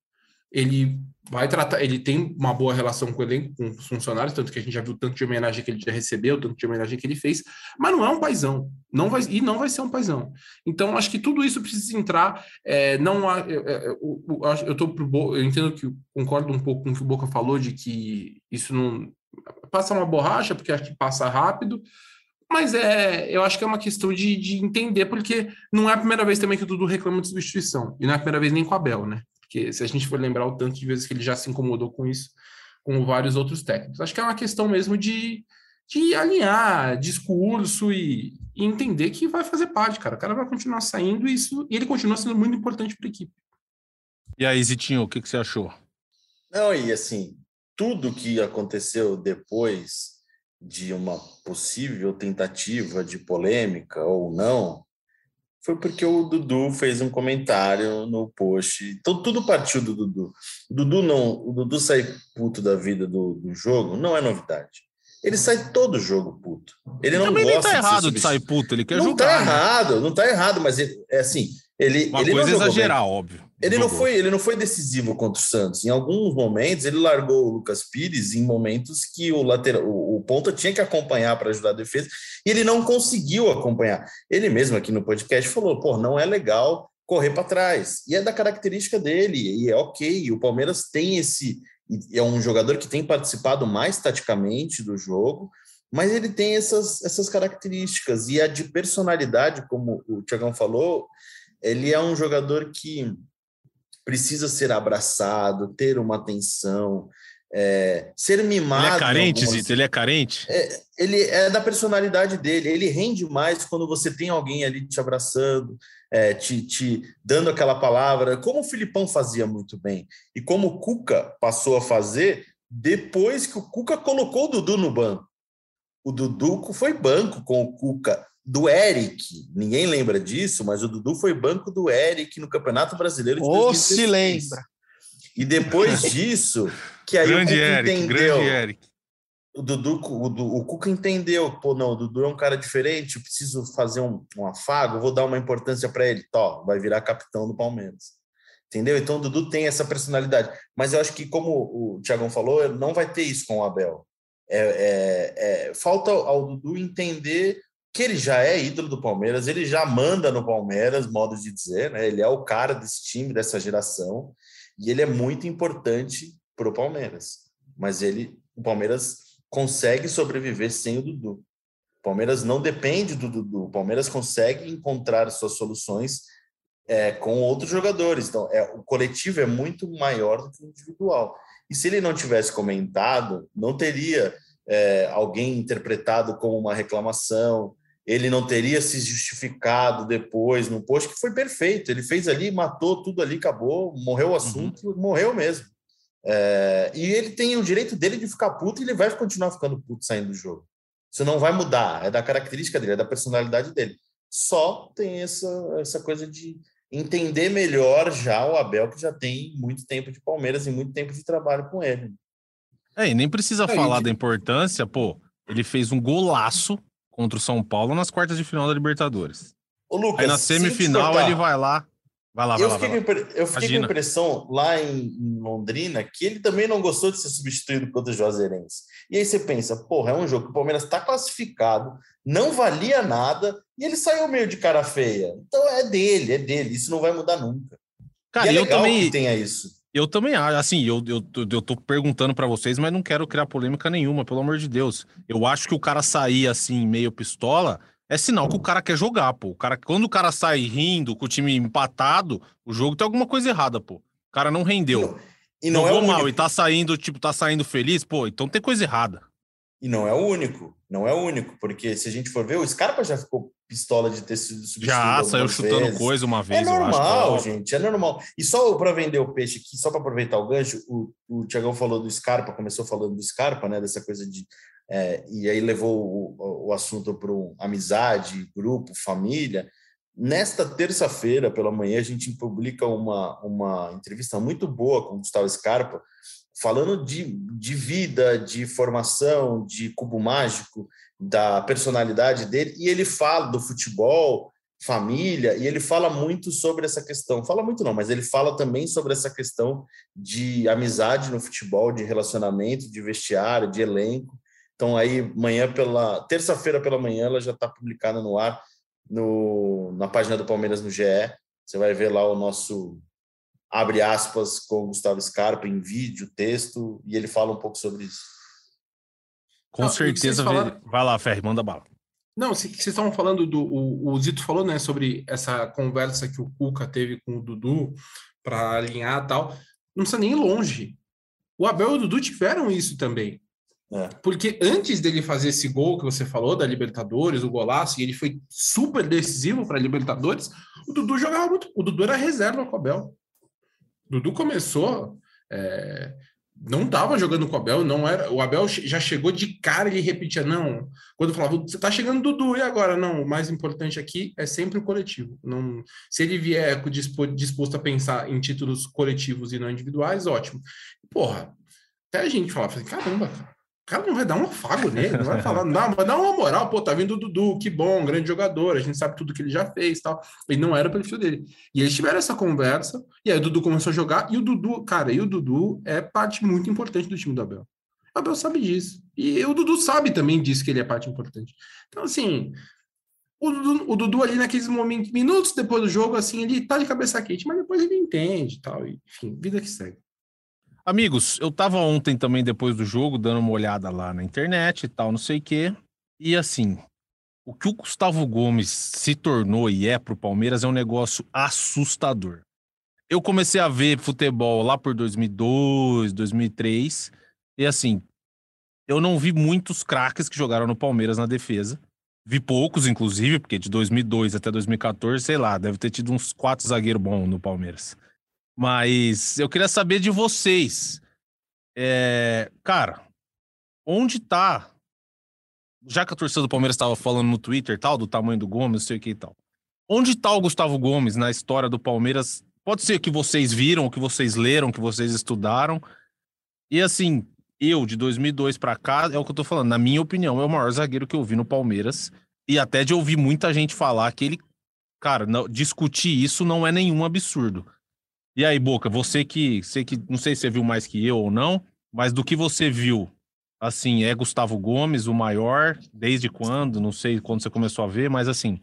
ele vai tratar, ele tem uma boa relação com o elenco, com os funcionários, tanto que a gente já viu tanto de homenagem que ele já recebeu, tanto de homenagem que ele fez, mas não é um paizão, não vai, e não vai ser um paizão. Então, acho que tudo isso precisa entrar, é, não há, é, é, o- o- acho- eu tô pro Bo- eu entendo que concordo um pouco com o que o Boca falou de que isso não passa uma borracha, porque acho que passa rápido, mas é, eu acho que é uma questão de, de entender, porque não é a primeira vez também que o Dudu reclama de substituição, e não é a primeira vez nem com o Abel, né? Porque se a gente for lembrar o tanto de vezes que ele já se incomodou com isso, com vários outros técnicos. Acho que é uma questão mesmo de, de alinhar discurso e, e entender que vai fazer parte, cara. O cara vai continuar saindo e, isso, e ele continua sendo muito importante para a equipe. E aí, Zitinho, o que, que você achou? Não, e assim, tudo que aconteceu depois de uma possível tentativa de polêmica ou não, foi porque o Dudu fez um comentário no post. Então tudo partiu do Dudu. O Dudu não, o Dudu sair puto da vida do, do jogo não é novidade. Ele sai todo jogo puto. Ele não Também gosta tá errado de sair puto, ele quer não jogar. tá né? errado, não tá errado, mas ele, é assim, ele, Uma ele coisa não jogou bem. exagerar, óbvio. Ele não, foi, ele não foi decisivo contra o Santos. Em alguns momentos, ele largou o Lucas Pires em momentos que o lateral, o, o ponta tinha que acompanhar para ajudar a defesa, e ele não conseguiu acompanhar. Ele mesmo aqui no podcast falou: pô, não é legal correr para trás. E é da característica dele, e é ok. O Palmeiras tem esse. É um jogador que tem participado mais taticamente do jogo, mas ele tem essas, essas características. E a de personalidade, como o Tiagão falou, ele é um jogador que precisa ser abraçado, ter uma atenção, é, ser mimado. Ele é carente, algumas- Zito? Ele é carente? ele é da personalidade dele, ele rende mais quando você tem alguém ali te abraçando, é, te, te dando aquela palavra, como o Filipão fazia muito bem, e como o Cuca passou a fazer depois que o Cuca colocou o Dudu no banco. O Dudu foi banco com o Cuca do Eric. Ninguém lembra disso, mas o Dudu foi banco do Eric no Campeonato Brasileiro de Ou se 2016. lembra. E depois <laughs> disso, que aí grande o Cuca Eric, entendeu grande Eric. o Dudu, o, o Cuca entendeu, pô, não, o Dudu é um cara diferente, eu preciso fazer um, um afago, vou dar uma importância para ele, Tó, vai virar capitão do Palmeiras. Entendeu? Então o Dudu tem essa personalidade. Mas eu acho que, como o Tiagão falou, não vai ter isso com o Abel. É, é- é- falta ao Dudu entender que ele já é ídolo do Palmeiras, ele já manda no Palmeiras, modo de dizer, né? Ele é o cara desse time, dessa geração, e ele é muito importante para o Palmeiras. Mas ele, o Palmeiras consegue sobreviver sem o Dudu. O Palmeiras não depende do Dudu. O Palmeiras consegue encontrar suas soluções é, com outros jogadores. Então, é, o coletivo é muito maior do que o individual. E se ele não tivesse comentado, não teria é, alguém interpretado como uma reclamação. Ele não teria se justificado depois no post, que foi perfeito. Ele fez ali, matou tudo ali, acabou, morreu o assunto, morreu mesmo. É, e ele tem o direito dele de ficar puto e ele vai continuar ficando puto saindo do jogo. Isso não vai mudar, é da característica dele, é da personalidade dele. Só tem essa, essa coisa de entender melhor já o Abel, que já tem muito tempo de Palmeiras e muito tempo de trabalho com ele. É, e nem precisa Aí, falar da importância, pô. Ele fez um golaço contra o São Paulo nas quartas de final da Libertadores. Ô, Lucas, Aí na semifinal cortar, ele vai lá. Vai lá, vai eu lá. fiquei, Vai lá. com, eu fiquei com a Imagina. impressão lá em, em Londrina que ele também não gostou de ser substituído contra o Juazeirense. E aí você pensa, porra, é um jogo que o Palmeiras está classificado, não valia nada, e ele saiu meio de cara feia. Então é dele, é dele, isso não vai mudar nunca. Cara, e é eu legal também, que tenha isso. Eu também acho. Assim, eu, eu, eu tô perguntando pra vocês, mas não quero criar polêmica nenhuma, pelo amor de Deus. Eu acho que o cara sair assim, meio pistola, é sinal que o cara quer jogar, pô. O cara, quando o cara sai rindo com o time empatado, o jogo tem alguma coisa errada, pô. O cara não rendeu. E não, é Jogou o mal único, e tá saindo, tipo, tá saindo feliz, pô, então tem coisa errada. e não é o único, não é o único, porque se a gente for ver, o Scarpa já ficou pistola de ter sido. Já saiu algumas chutando coisa uma É vez, acho. normal, Ó, gente, é normal. E só para vender o peixe aqui, só para aproveitar o gancho, o, o Tiagão falou do Scarpa, começou falando do Scarpa, né? Dessa coisa de. é, e aí levou o, o assunto para amizade, grupo, família. Nesta terça-feira, pela manhã, a gente publica uma, uma entrevista muito boa com o Gustavo Scarpa, falando de, de vida, de formação, de cubo mágico, da personalidade dele, e ele fala do futebol, família, e ele fala muito sobre essa questão. Fala muito não, mas ele fala também sobre essa questão de amizade no futebol, de relacionamento, de vestiário, de elenco. Então aí amanhã pela terça-feira pela manhã ela já está publicada no ar no, na página do Palmeiras no GE. Você vai ver lá o nosso abre aspas com o Gustavo Scarpa em vídeo, texto, e ele fala um pouco sobre isso. Com Não, certeza. falaram- Vai lá, Ferri, manda bala. Não, vocês estavam falando do. O, o Zito falou, né, sobre essa conversa que o Cuca teve com o Dudu para alinhar e tal. Não precisa nem ir longe. O Abel e o Dudu tiveram isso também. É. Porque antes dele fazer esse gol que você falou da Libertadores, o golaço, e ele foi super decisivo para a Libertadores, o Dudu jogava muito. O Dudu era reserva com o Abel. O Dudu começou. é, não estava jogando com o Abel, não era. O Abel já chegou de cara ele repetia: não. Quando falava, você tá chegando Dudu, e agora? Não, o mais importante aqui é sempre o coletivo. Não, se ele vier disposto a pensar em títulos coletivos e não individuais, ótimo. Porra, até a gente falava, caramba, cara, cara não vai dar um afago nele, não vai falar, não, vai dar uma moral, pô, tá vindo o Dudu, que bom, grande jogador, a gente sabe tudo que ele já fez tal. E não era o perfil dele. E eles tiveram essa conversa, e aí o Dudu começou a jogar, e o Dudu, cara, e o Dudu é parte muito importante do time do Abel. O Abel sabe disso. E o Dudu sabe também disso que ele é parte importante. Então, assim, o Dudu, o Dudu ali naqueles momentos, minutos depois do jogo, assim, ele tá de cabeça quente, mas depois ele entende tal. E, enfim, vida que segue. Amigos, eu tava ontem também, depois do jogo, dando uma olhada lá na internet e tal, não sei o quê. E assim, o que o Gustavo Gomes se tornou e é pro Palmeiras é um negócio assustador. Eu comecei a ver futebol lá por 2002, 2003, e assim, eu não vi muitos craques que jogaram no Palmeiras na defesa. Vi poucos, inclusive, porque de 2002 até 2014, sei lá, deve ter tido uns quatro zagueiros bons no Palmeiras. Mas eu queria saber de vocês. É, cara, onde tá? Já que a torcida do Palmeiras estava falando no Twitter tal, do tamanho do Gomes, não sei o que e tal. Onde tá o Gustavo Gomes na história do Palmeiras? Pode ser que vocês viram, que vocês leram, que vocês estudaram. E assim, eu de 2002 para cá, é o que eu tô falando, na minha opinião, é o maior zagueiro que eu vi no Palmeiras. E até de ouvir muita gente falar que ele, cara, não, discutir isso não é nenhum absurdo. E aí, Boca, você que, sei que não sei se você viu mais que eu ou não, mas do que você viu, assim, é Gustavo Gomes o maior, desde quando? Não sei quando você começou a ver, mas assim,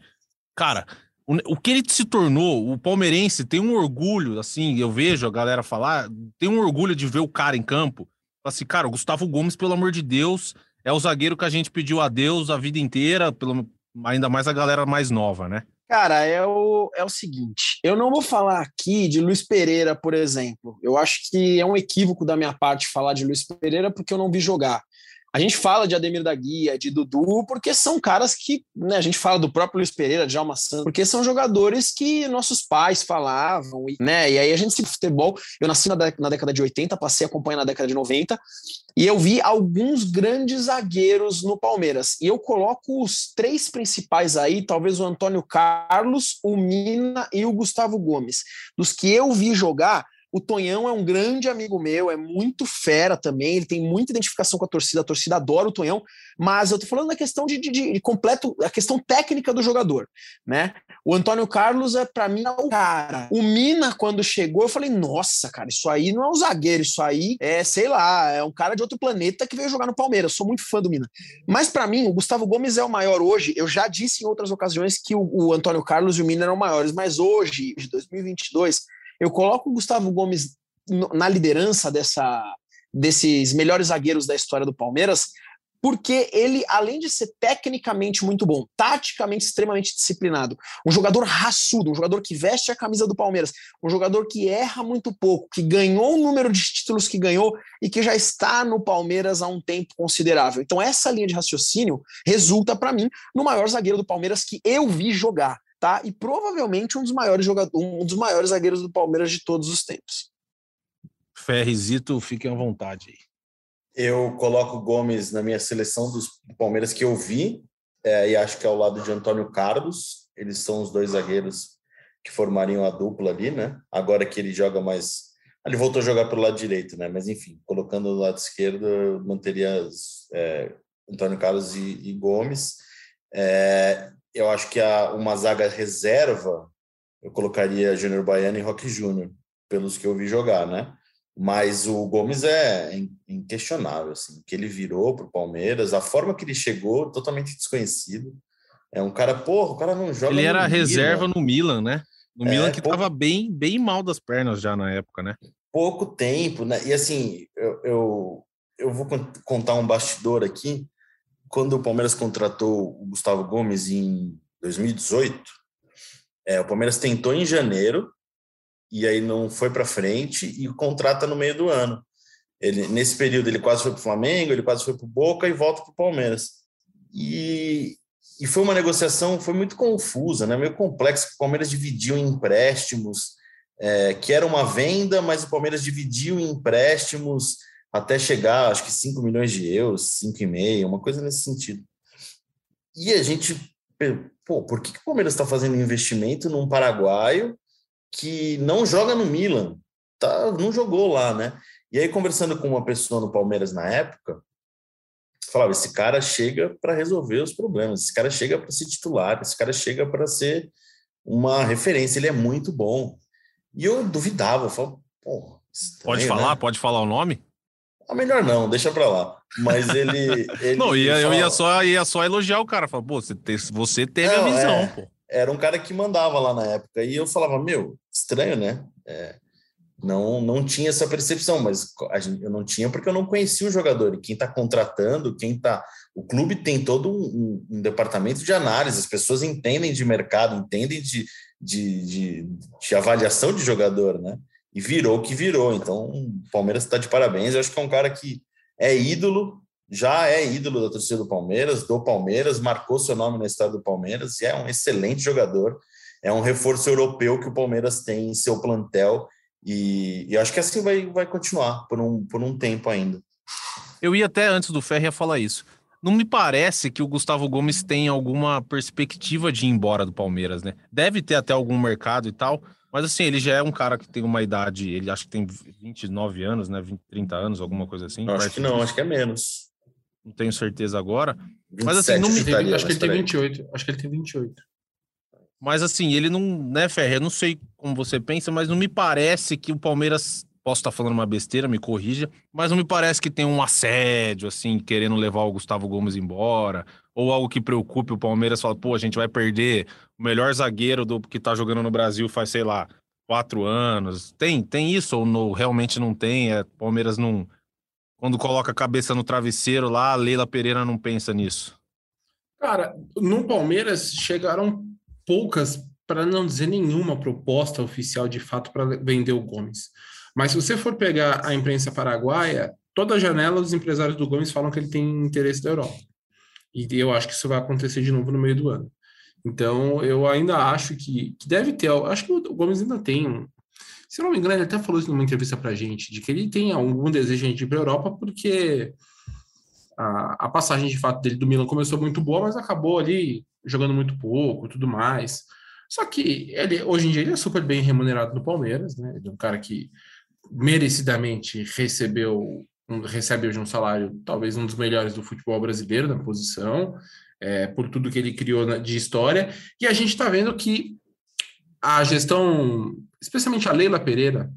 cara, o, o que ele se tornou, o palmeirense tem um orgulho, assim, eu vejo a galera falar, tem um orgulho de ver o cara em campo. Assim, cara, o Gustavo Gomes, pelo amor de Deus, é o zagueiro que a gente pediu a Deus a vida inteira, pelo, ainda mais a galera mais nova, né? Cara, é o, é o seguinte: eu não vou falar aqui de Luiz Pereira, por exemplo. Eu acho que é um equívoco da minha parte falar de Luiz Pereira porque eu não vi jogar. A gente fala de Ademir da Guia, de Dudu, porque são caras que, né, a gente fala do próprio Luiz Pereira, de Alma Santos, porque são jogadores que nossos pais falavam, e, né, e aí a gente se futebol, eu nasci na, na década de 80, passei a acompanhar na década de 90, e eu vi alguns grandes zagueiros no Palmeiras, e eu coloco os três principais aí, talvez o Antônio Carlos, o Mina e o Gustavo Gomes, dos que eu vi jogar, o Tonhão é um grande amigo meu, é muito fera também, ele tem muita identificação com a torcida, a torcida adora o Tonhão, mas eu tô falando da questão de, de, de completo, a questão técnica do jogador, né? O Antônio Carlos é para mim o cara. O Mina quando chegou, eu falei: "Nossa, cara, isso aí não é um zagueiro, isso aí é, sei lá, é um cara de outro planeta que veio jogar no Palmeiras. Eu sou muito fã do Mina". Mas para mim, o Gustavo Gomes é o maior hoje. Eu já disse em outras ocasiões que o, o Antônio Carlos e o Mina eram maiores, mas hoje, de 2022, eu coloco o Gustavo Gomes na liderança dessa, desses melhores zagueiros da história do Palmeiras, porque ele, além de ser tecnicamente muito bom, taticamente extremamente disciplinado, um jogador raçudo, um jogador que veste a camisa do Palmeiras, um jogador que erra muito pouco, que ganhou o número de títulos que ganhou e que já está no Palmeiras há um tempo considerável. Então, essa linha de raciocínio resulta, para mim, no maior zagueiro do Palmeiras que eu vi jogar tá? E provavelmente um dos maiores jogadores, um dos maiores zagueiros do Palmeiras de todos os tempos. Ferrizito, fiquem à vontade aí. Eu coloco o Gomes na minha seleção dos Palmeiras que eu vi, é, e acho que é ao lado de Antônio Carlos. Eles são os dois zagueiros que formariam a dupla ali, né? Agora que ele joga mais. Ele voltou a jogar pelo lado direito, né? Mas enfim, colocando do lado esquerdo, manteria é, Antônio Carlos e, e Gomes. É, eu acho que a, uma zaga reserva, eu colocaria Júnior Baiano e Roque Júnior, pelos que eu vi jogar, né? Mas o Gomes é inquestionável, assim, que ele virou para o Palmeiras, a forma que ele chegou, totalmente desconhecido. É um cara, porra, o cara não joga. Ele era reserva no Milan, né? No é, Milan que pouco... tava bem, bem mal das pernas já na época, né? Pouco tempo, né? E assim, eu, eu, eu vou contar um bastidor aqui quando o Palmeiras contratou o Gustavo Gomes em 2018, é, o Palmeiras tentou em janeiro e aí não foi para frente e contrata no meio do ano. Ele, nesse período ele quase foi para o Flamengo, ele quase foi para o Boca e volta para o Palmeiras. E, e foi uma negociação, foi muito confusa, né? meio complexa. O Palmeiras dividiu em empréstimos, é, que era uma venda, mas o Palmeiras dividiu em empréstimos até chegar, acho que 5 milhões de euros, 5,5, uma coisa nesse sentido. E a gente, pô, por que, que o Palmeiras está fazendo investimento num paraguaio que não joga no Milan? Tá, não jogou lá, né? E aí, conversando com uma pessoa no Palmeiras na época, falava, esse cara chega para resolver os problemas, esse cara chega para ser titular, esse cara chega para ser uma referência, ele é muito bom. E eu duvidava, eu falava, pô, estranho, Pode falar? né? Pode falar o nome? Ah, melhor não, deixa para lá. Mas ele. <laughs> ele não, ia, eu ia só, ia só elogiar o cara. Falar, pô, você, te- você teve a Não, visão, é. pô. era um cara que mandava lá na época. E eu falava, meu, estranho, né? É, não, não tinha essa percepção, mas a gente- eu não tinha porque eu não conhecia o jogador. E quem está contratando, quem está. O clube tem todo um, um- um departamento de análise, as pessoas entendem de mercado, entendem de, de, de, de avaliação de jogador, né? E virou o que virou. Então, o Palmeiras está de parabéns. Eu acho que é um cara que é ídolo, já é ídolo da torcida do Palmeiras, do Palmeiras, marcou seu nome na história do Palmeiras e é um excelente jogador. É um reforço europeu que o Palmeiras tem em seu plantel e, e acho que assim vai, vai continuar por um, por um tempo ainda. Eu ia até antes do Ferri ia falar isso. Não me parece que o Gustavo Gomes tem alguma perspectiva de ir embora do Palmeiras, né? Deve ter até algum mercado e tal, mas assim, ele já é um cara que tem uma idade, ele acho que tem 29 anos, né? 20, 30 anos, alguma coisa assim. Eu acho que não, acho que é menos. Não tenho certeza agora. 27, Mas, assim, não me- chutaria, acho que ele tem peraí. 28. Acho que ele tem 28. Mas assim, ele não, né, Ferre? Eu não sei como você pensa, mas não me parece que o Palmeiras. Posso estar falando uma besteira, me corrija, mas não me parece que tem um assédio, assim, querendo levar o Gustavo Gomes embora, ou algo que preocupe o Palmeiras, fala, pô, a gente vai perder o melhor zagueiro do que tá jogando no Brasil faz, sei lá, quatro anos. Tem, tem isso, ou no, realmente não tem? É, Palmeiras não. Quando coloca a cabeça no travesseiro lá, a Leila Pereira não pensa nisso. Cara, no Palmeiras chegaram poucas, para não dizer nenhuma proposta oficial de fato para vender o Gomes. Mas se você for pegar a imprensa paraguaia, toda janela os empresários do Gomes falam que ele tem interesse da Europa. E eu acho que isso vai acontecer de novo no meio do ano. Então, eu ainda acho que, que deve ter. Acho que o Gomes ainda tem. Se não me engano, ele até falou isso numa entrevista para gente, de que ele tem algum desejo de ir para a Europa, porque a, a passagem de fato dele do Milan começou muito boa, mas acabou ali jogando muito pouco tudo mais. Só que ele, hoje em dia ele é super bem remunerado no Palmeiras, né? Ele é um cara que merecidamente recebeu um, recebe hoje um salário talvez um dos melhores do futebol brasileiro na posição, é, por tudo que ele criou na- de história. E a gente está vendo que a gestão, especialmente a Leila Pereira,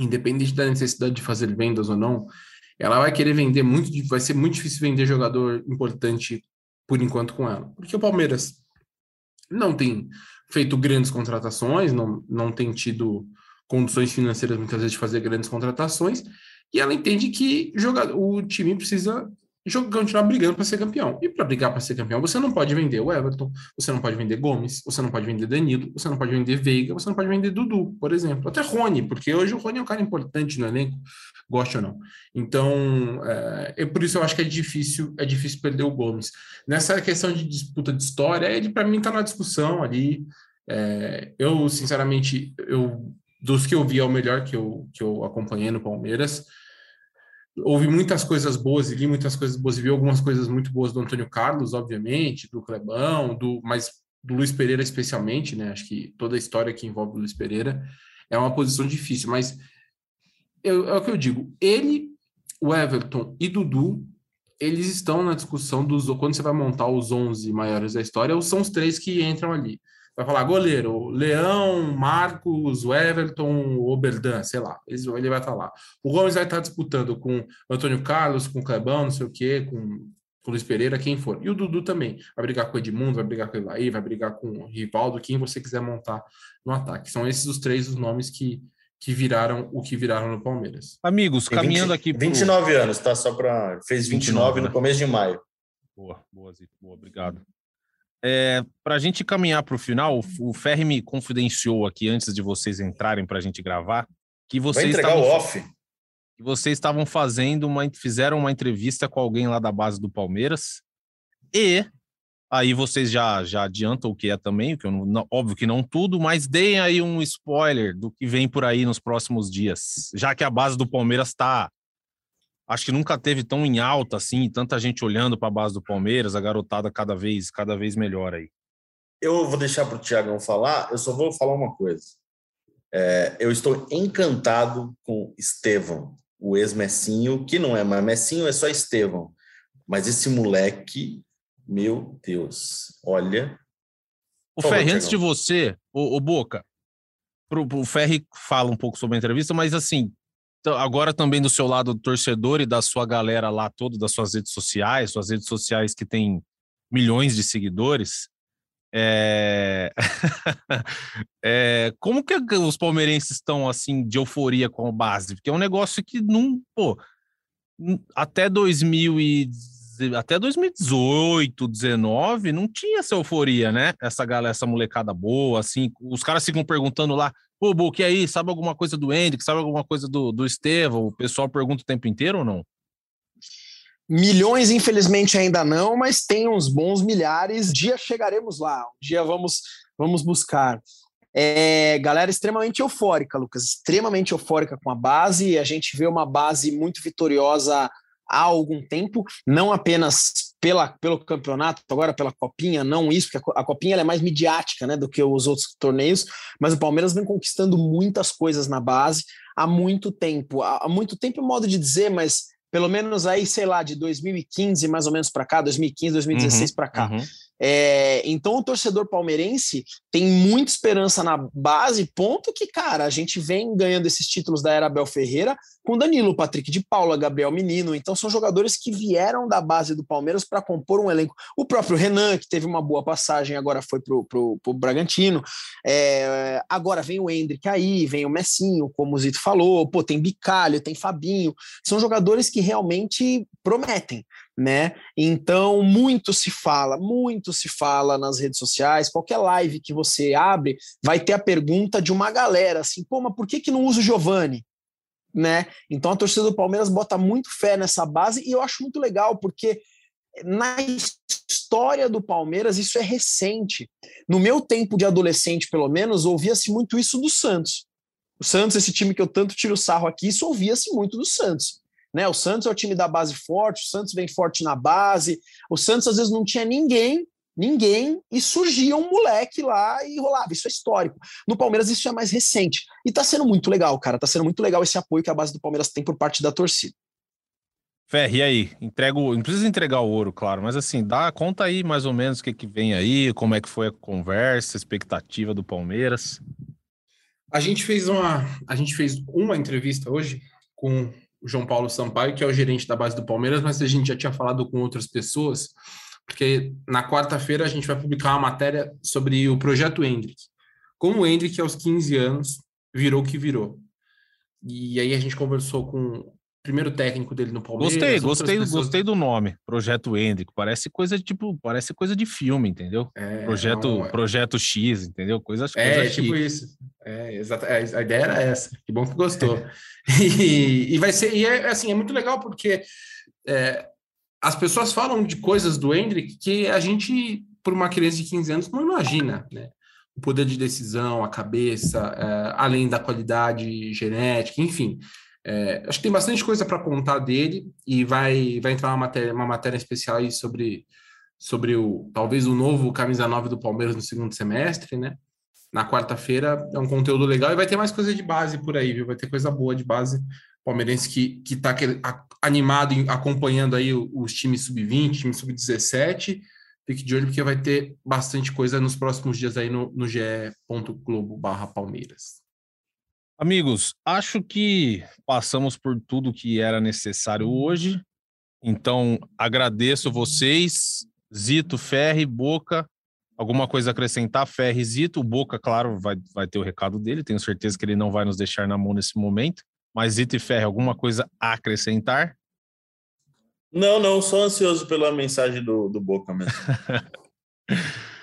independente da necessidade de fazer vendas ou não, ela vai querer vender muito, vai ser muito difícil vender jogador importante por enquanto com ela, porque o Palmeiras não tem feito grandes contratações, não, não tem tido condições financeiras muitas vezes de fazer grandes contratações, e ela entende que joga, o time precisa jogar, continuar brigando para ser campeão. E para brigar para ser campeão, você não pode vender o Everton, você não pode vender Gomes, você não pode vender Danilo, você não pode vender Veiga, você não pode vender Dudu, por exemplo. Até Rony, porque hoje o Rony é um cara importante no elenco, goste ou não. Então, é, é por isso eu acho que é difícil, é difícil perder o Gomes. Nessa questão de disputa de história, ele para mim está na discussão ali. É, eu, sinceramente, eu dos que eu vi é o melhor que eu, que eu acompanhei no Palmeiras. Houve muitas coisas boas e li muitas coisas boas e vi algumas coisas muito boas do Antônio Carlos, obviamente, do Clebão, do, mas do Luiz Pereira especialmente, né? Acho que toda a história que envolve o Luiz Pereira é uma posição difícil, mas eu, é o que eu digo, ele, o Everton e Dudu, eles estão na discussão dos quando você vai montar os 11 maiores da história, são os três que entram ali. Vai falar goleiro, Leão, Marcos, o Everton, o Oberdan, sei lá, ele vai estar lá. O Gomes vai estar disputando com o Antônio Carlos, com o Clebão, não sei o quê, com, com o Luiz Pereira, quem for. E o Dudu também. Vai brigar com o Edmundo, vai brigar com o Elaí, vai brigar com o Rivaldo, quem você quiser montar no ataque. São esses os três os nomes que, que viraram o que viraram no Palmeiras. Amigos, Tem caminhando 20 aqui pro... 29 anos, tá? Só para. Fez 29, 29, no né? começo de maio. Boa, boa, Zito, boa, obrigado. É, para a gente caminhar para o final, o Ferri me confidenciou aqui antes de vocês entrarem para a gente gravar que vocês estavam, off. que vocês estavam fazendo uma, fizeram uma entrevista com alguém lá da base do Palmeiras e aí vocês já já adiantam o que é também, que eu não- óbvio que não tudo, mas deem aí um spoiler do que vem por aí nos próximos dias, já que a base do Palmeiras está acho que nunca teve tão em alta assim, tanta gente olhando para a base do Palmeiras, a garotada cada vez, cada vez melhor aí. Eu vou deixar para o Tiagão falar, eu só vou falar uma coisa. É, eu estou encantado com Estevão, o ex-Messinho, que não é mais Messinho, é só Estevão. Mas esse moleque, meu Deus, olha. O favor, Ferri, antes de você, o, Boca, pro, pro Ferri fala um pouco sobre a entrevista, mas assim, agora também do seu lado do torcedor e da sua galera lá toda, das suas redes sociais, suas redes sociais que tem milhões de seguidores, é... <laughs> é, como que os palmeirenses estão assim de euforia com a base? Porque é um negócio que não, pô, até 2000 e até 2018, 19, não tinha essa euforia, né? Essa galera, essa molecada boa, assim, os caras ficam perguntando lá, pô, Boca, e aí, sabe alguma coisa do Hendrick, sabe alguma coisa do, do Estevão? O pessoal pergunta o tempo inteiro ou não? Milhões, infelizmente, ainda não, mas tem uns bons milhares. Dia chegaremos lá, um dia vamos, vamos buscar. É, galera extremamente eufórica, Lucas, extremamente eufórica com a base. A gente vê uma base muito vitoriosa há algum tempo, não apenas pela, pelo campeonato, agora pela Copinha, não isso, porque a co- a Copinha é mais midiática né, do que os outros torneios, mas o Palmeiras vem conquistando muitas coisas na base há muito tempo. Há há muito tempo, é modo de dizer, mas pelo menos aí, sei lá, de 2015 mais ou menos para cá, 2015, 2016 para cá. Uhum. É, então o torcedor palmeirense tem muita esperança na base, ponto que, cara, a gente vem ganhando esses títulos da era Abel Ferreira com Danilo, Patrick de Paula, Gabriel Menino. Então são jogadores que vieram da base do Palmeiras para compor um elenco. O próprio Renan, que teve uma boa passagem, agora foi pro, pro, pro Bragantino. É, agora vem o Hendrick aí, vem o Messinho, como o Zito falou, pô, tem Bicalho, tem Fabinho. São jogadores que realmente prometem né? Então, muito se fala, muito se fala nas redes sociais. Qualquer live que você abre, vai ter a pergunta de uma galera assim: pô, mas por que, que não usa o Giovani? Né? Então, a torcida do Palmeiras bota muito fé nessa base e eu acho muito legal, porque na história do Palmeiras isso é recente. No meu tempo de adolescente, pelo menos, ouvia-se muito isso do Santos. O Santos, esse time que eu tanto tiro sarro aqui, isso ouvia-se muito do Santos. Né? O Santos é o time da base forte, o Santos vem forte na base. O Santos às vezes não tinha ninguém, ninguém, e surgia um moleque lá e rolava. Isso é histórico. No Palmeiras isso é mais recente. E tá sendo muito legal, cara. Tá sendo muito legal esse apoio que a base do Palmeiras tem por parte da torcida. Ferri, e aí? Entrega o... Não precisa entregar o ouro, claro, mas assim, dá conta aí mais ou menos o que, que vem aí, como é que foi a conversa, a expectativa do Palmeiras. A gente fez uma, a gente fez uma entrevista hoje com o João Paulo Sampaio, que é o gerente da base do Palmeiras, mas a gente já tinha falado com outras pessoas, porque na quarta-feira a gente vai publicar uma matéria sobre o projeto Hendrick. Como o Hendrick, aos 15 anos, virou o que virou. E aí a gente conversou com primeiro técnico dele no Palmeiras. Gostei, gostei, pessoas- gostei do nome, Projeto Hendrick. Parece coisa de tipo, parece coisa de filme, entendeu? É, Projeto, não, é- Projeto X, entendeu? Coisa, É, tipo chique. isso. É, exata, é, a ideia era essa. Que bom que gostou. <laughs> E, e vai ser, e é assim, é muito legal porque é, as pessoas falam de coisas do Hendrick que a gente, por uma criança de 15 anos, não imagina, né? O poder de decisão, a cabeça, é, além da qualidade genética, enfim. É, acho que tem bastante coisa para contar dele e vai, vai entrar uma matéria, uma matéria especial aí sobre, sobre o talvez o novo camisa 9 do Palmeiras no segundo semestre, né? Na quarta-feira é um conteúdo legal e vai ter mais coisa de base por aí, viu? Vai ter coisa boa de base palmeirense que, que tá animado acompanhando aí os times sub-20, time sub-17. Fique de olho porque vai ter bastante coisa nos próximos dias aí no, no ge.globo barra Palmeiras. Amigos, acho que passamos por tudo que era necessário hoje. Então, agradeço vocês, Zito, Ferri, Boca. Alguma coisa a acrescentar, Ferri, Zito. O Boca, claro, vai, vai ter o recado dele. Tenho certeza que ele não vai nos deixar na mão nesse momento. Mas Zito e Ferri, alguma coisa a acrescentar? Não, não, só ansioso pela mensagem do, do Boca mesmo. <laughs>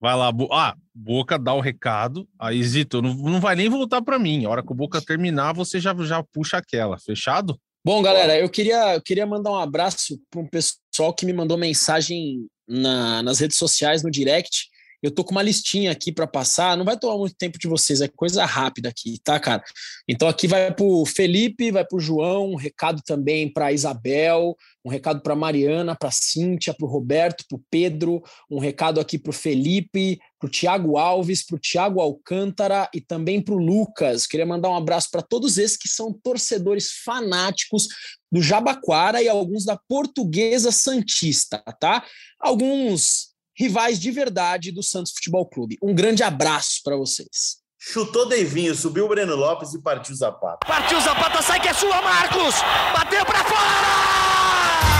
Vai lá, Bo... ah, Boca dá o recado. Aí, Zito, não, não vai nem voltar para mim. A hora que o Boca terminar, você já, já puxa aquela. Fechado? Bom, galera, eu queria, eu queria mandar um abraço para um pessoal que me mandou mensagem na- nas redes sociais, no direct, Eu tô com uma listinha aqui para passar, não vai tomar muito tempo de vocês, é coisa rápida aqui, tá, cara? Então aqui vai pro Felipe, vai pro João, um recado também para Isabel, um recado para Mariana, para Cíntia, para o Roberto, para o Pedro, um recado aqui para o Felipe, para o Tiago Alves, para o Tiago Alcântara e também para o Lucas. Queria mandar um abraço para todos esses que são torcedores fanáticos do Jabaquara e alguns da Portuguesa Santista, tá? Alguns rivais de verdade do Santos Futebol Clube. Um grande abraço para vocês. Chutou Deivinho, subiu o Breno Lopes e partiu Zapata. Partiu Zapata, sai que é sua, Marcos! Bateu para fora!